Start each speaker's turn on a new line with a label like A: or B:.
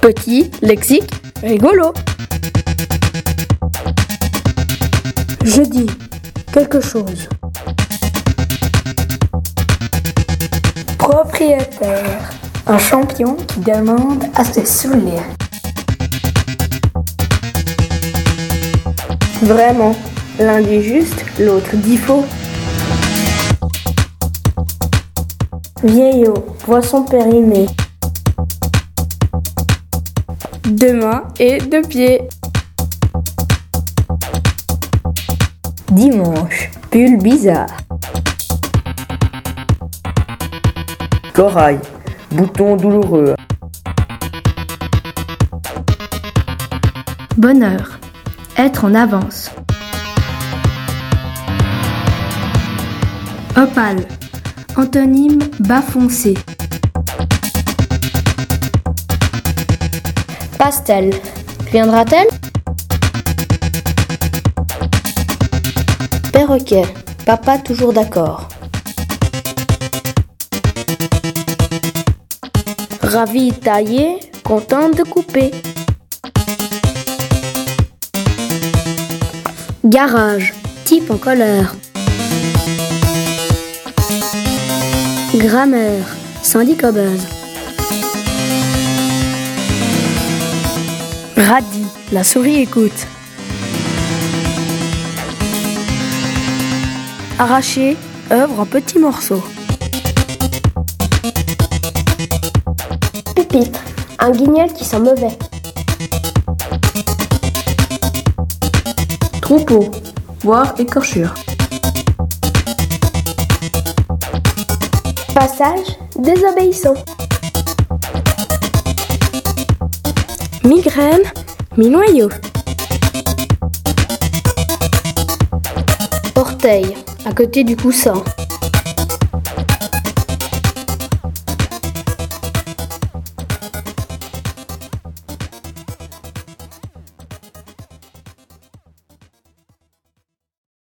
A: Petit, lexique, rigolo.
B: Je dis quelque chose.
C: Propriétaire. Un champion qui demande à se saouler.
A: Vraiment, l'un dit juste, l'autre dit faux.
B: Vieillot, poisson périmé.
A: Deux mains et deux pieds.
D: Dimanche, pull bizarre.
E: Corail, bouton douloureux.
F: Bonheur, être en avance. Opale, antonyme bas foncé.
G: Pastel, viendra-t-elle? Perroquet, papa toujours d'accord.
A: Ravi taillé, content de couper.
F: Garage, type en colère. Grammaire, Sandy Cobbers.
A: Radis, la souris écoute. Arraché, œuvre en petits morceaux.
G: Pupitre, un guignol qui sent mauvais.
A: Troupeau, voire écorchure.
G: Passage, désobéissant.
A: Migraine, mi-noyau.
G: Orteil, à côté du coussin.